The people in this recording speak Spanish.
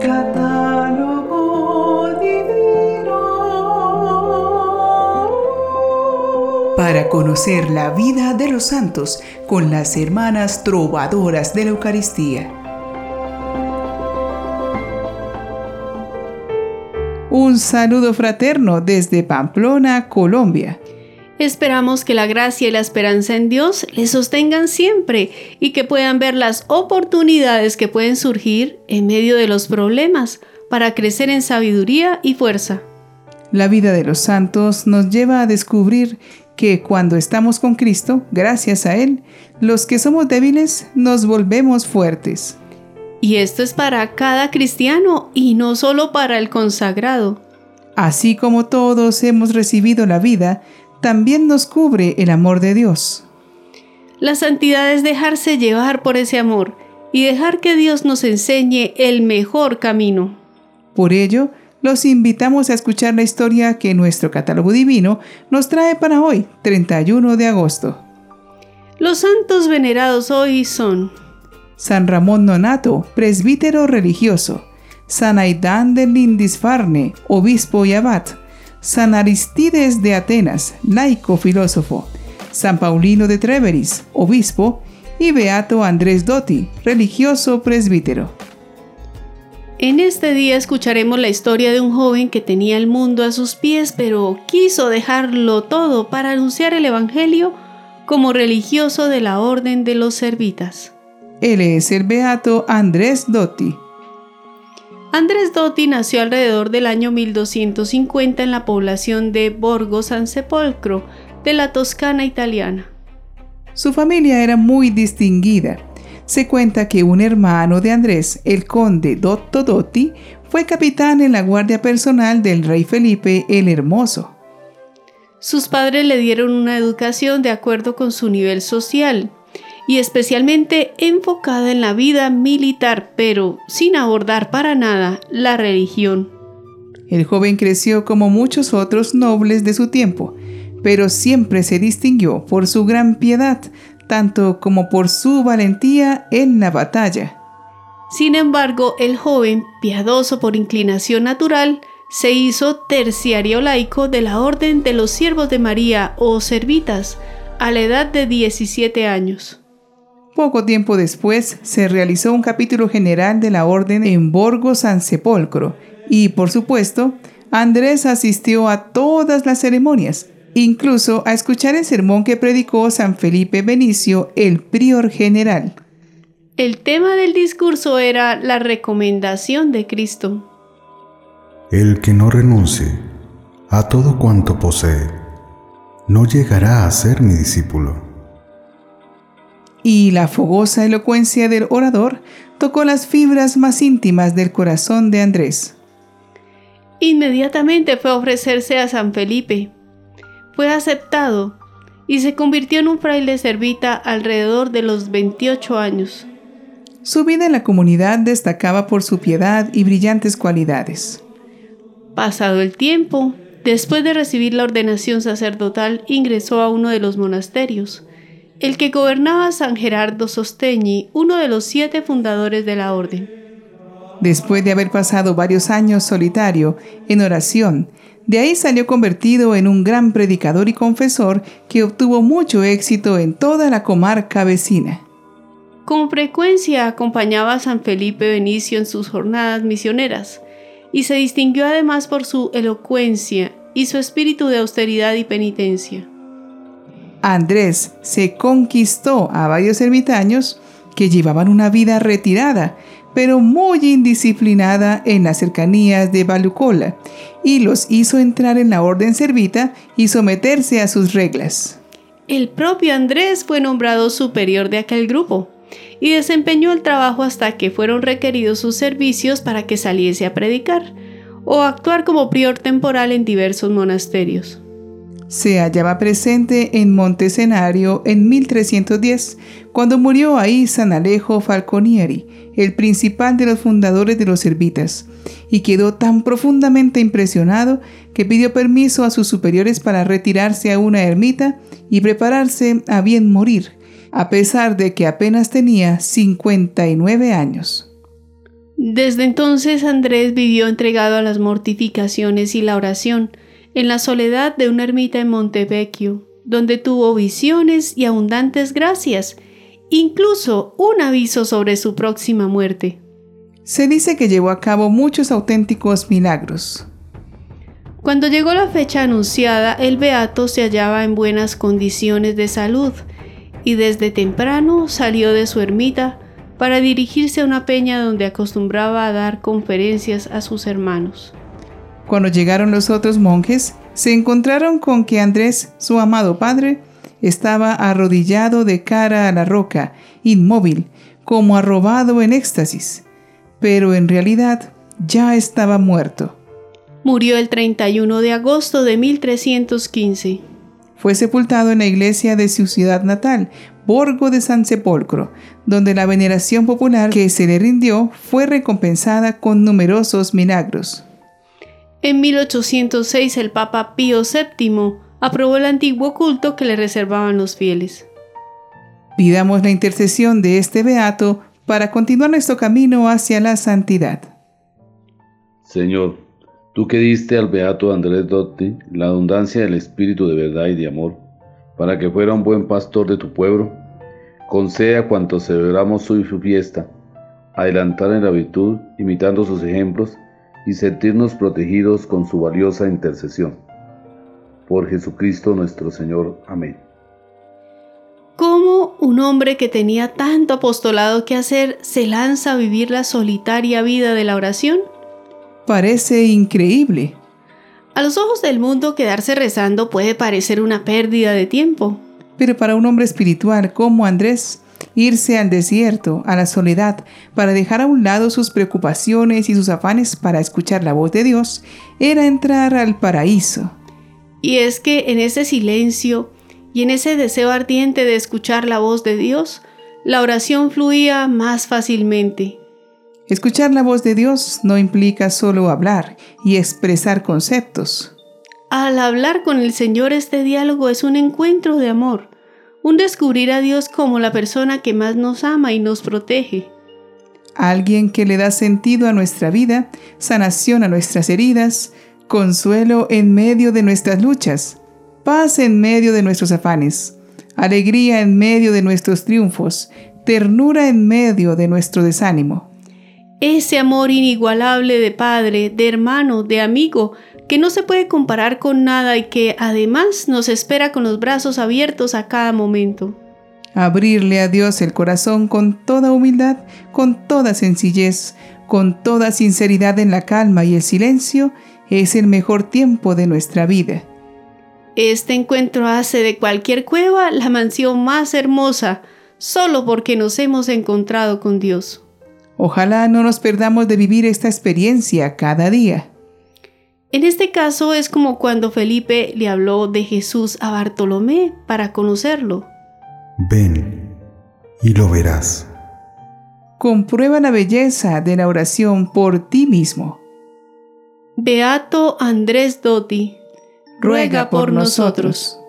Catálogo divino. Para conocer la vida de los santos con las hermanas trovadoras de la Eucaristía. Un saludo fraterno desde Pamplona, Colombia. Esperamos que la gracia y la esperanza en Dios les sostengan siempre y que puedan ver las oportunidades que pueden surgir en medio de los problemas para crecer en sabiduría y fuerza. La vida de los santos nos lleva a descubrir que cuando estamos con Cristo, gracias a Él, los que somos débiles nos volvemos fuertes. Y esto es para cada cristiano y no solo para el consagrado. Así como todos hemos recibido la vida, también nos cubre el amor de Dios. La santidad es dejarse llevar por ese amor y dejar que Dios nos enseñe el mejor camino. Por ello, los invitamos a escuchar la historia que nuestro catálogo divino nos trae para hoy, 31 de agosto. Los santos venerados hoy son San Ramón Nonato, presbítero religioso, San Aidán de Lindisfarne, obispo y abad, San Aristides de Atenas, laico filósofo, San Paulino de Treveris, obispo, y Beato Andrés Dotti, religioso presbítero. En este día escucharemos la historia de un joven que tenía el mundo a sus pies, pero quiso dejarlo todo para anunciar el Evangelio como religioso de la Orden de los Servitas. Él es el Beato Andrés Dotti. Andrés Dotti nació alrededor del año 1250 en la población de Borgo San Sepolcro, de la Toscana italiana. Su familia era muy distinguida. Se cuenta que un hermano de Andrés, el conde Dotto Dotti, fue capitán en la guardia personal del rey Felipe el Hermoso. Sus padres le dieron una educación de acuerdo con su nivel social, y especialmente enfocada en la vida militar, pero sin abordar para nada la religión. El joven creció como muchos otros nobles de su tiempo, pero siempre se distinguió por su gran piedad, tanto como por su valentía en la batalla. Sin embargo, el joven, piadoso por inclinación natural, se hizo terciario laico de la Orden de los Siervos de María o Servitas a la edad de 17 años. Poco tiempo después se realizó un capítulo general de la orden en Borgo San Sepolcro y, por supuesto, Andrés asistió a todas las ceremonias, incluso a escuchar el sermón que predicó San Felipe Benicio, el prior general. El tema del discurso era la recomendación de Cristo. El que no renuncie a todo cuanto posee, no llegará a ser mi discípulo y la fogosa elocuencia del orador tocó las fibras más íntimas del corazón de Andrés. Inmediatamente fue a ofrecerse a San Felipe. Fue aceptado y se convirtió en un fraile servita alrededor de los 28 años. Su vida en la comunidad destacaba por su piedad y brillantes cualidades. Pasado el tiempo, después de recibir la ordenación sacerdotal, ingresó a uno de los monasterios el que gobernaba San Gerardo Sosteñi, uno de los siete fundadores de la orden. Después de haber pasado varios años solitario en oración, de ahí salió convertido en un gran predicador y confesor que obtuvo mucho éxito en toda la comarca vecina. Con frecuencia acompañaba a San Felipe Benicio en sus jornadas misioneras y se distinguió además por su elocuencia y su espíritu de austeridad y penitencia. Andrés se conquistó a varios ermitaños que llevaban una vida retirada, pero muy indisciplinada en las cercanías de Balucola, y los hizo entrar en la orden servita y someterse a sus reglas. El propio Andrés fue nombrado superior de aquel grupo y desempeñó el trabajo hasta que fueron requeridos sus servicios para que saliese a predicar o actuar como prior temporal en diversos monasterios se hallaba presente en Montescenario en 1310, cuando murió ahí San Alejo Falconieri, el principal de los fundadores de los Servitas, y quedó tan profundamente impresionado que pidió permiso a sus superiores para retirarse a una ermita y prepararse a bien morir, a pesar de que apenas tenía 59 años. Desde entonces Andrés vivió entregado a las mortificaciones y la oración, en la soledad de una ermita en Montevecchio, donde tuvo visiones y abundantes gracias, incluso un aviso sobre su próxima muerte. Se dice que llevó a cabo muchos auténticos milagros. Cuando llegó la fecha anunciada, el beato se hallaba en buenas condiciones de salud y desde temprano salió de su ermita para dirigirse a una peña donde acostumbraba a dar conferencias a sus hermanos. Cuando llegaron los otros monjes, se encontraron con que Andrés, su amado padre, estaba arrodillado de cara a la roca, inmóvil, como arrobado en éxtasis, pero en realidad ya estaba muerto. Murió el 31 de agosto de 1315. Fue sepultado en la iglesia de su ciudad natal, Borgo de San Sepolcro, donde la veneración popular que se le rindió fue recompensada con numerosos milagros. En 1806 el Papa Pío VII aprobó el antiguo culto que le reservaban los fieles. Pidamos la intercesión de este beato para continuar nuestro camino hacia la santidad. Señor, Tú que diste al beato Andrés Dotti la abundancia del espíritu de verdad y de amor, para que fuera un buen pastor de tu pueblo, conceda cuanto celebramos hoy su fiesta, adelantar en la virtud, imitando sus ejemplos, y sentirnos protegidos con su valiosa intercesión. Por Jesucristo nuestro Señor. Amén. ¿Cómo un hombre que tenía tanto apostolado que hacer se lanza a vivir la solitaria vida de la oración? parece increíble. A los ojos del mundo quedarse rezando puede parecer una pérdida de tiempo. Pero para un hombre espiritual como Andrés, irse al desierto, a la soledad, para dejar a un lado sus preocupaciones y sus afanes para escuchar la voz de Dios, era entrar al paraíso. Y es que en ese silencio y en ese deseo ardiente de escuchar la voz de Dios, la oración fluía más fácilmente. Escuchar la voz de Dios no implica solo hablar y expresar conceptos. Al hablar con el Señor este diálogo es un encuentro de amor, un descubrir a Dios como la persona que más nos ama y nos protege. Alguien que le da sentido a nuestra vida, sanación a nuestras heridas, consuelo en medio de nuestras luchas, paz en medio de nuestros afanes, alegría en medio de nuestros triunfos, ternura en medio de nuestro desánimo ese amor inigualable de padre, de hermano, de amigo, que no se puede comparar con nada y que además nos espera con los brazos abiertos a cada momento. Abrirle a Dios el corazón con toda humildad, con toda sencillez, con toda sinceridad en la calma y el silencio, es el mejor tiempo de nuestra vida. Este encuentro hace de cualquier cueva la mansión más hermosa, solo porque nos hemos encontrado con Dios. Ojalá no nos perdamos de vivir esta experiencia cada día. En este caso es como cuando Felipe le habló de Jesús a Bartolomé para conocerlo. Ven y lo verás. Comprueba la belleza de la oración por ti mismo. Beato Andrés Dotti, ruega, por, nosotros.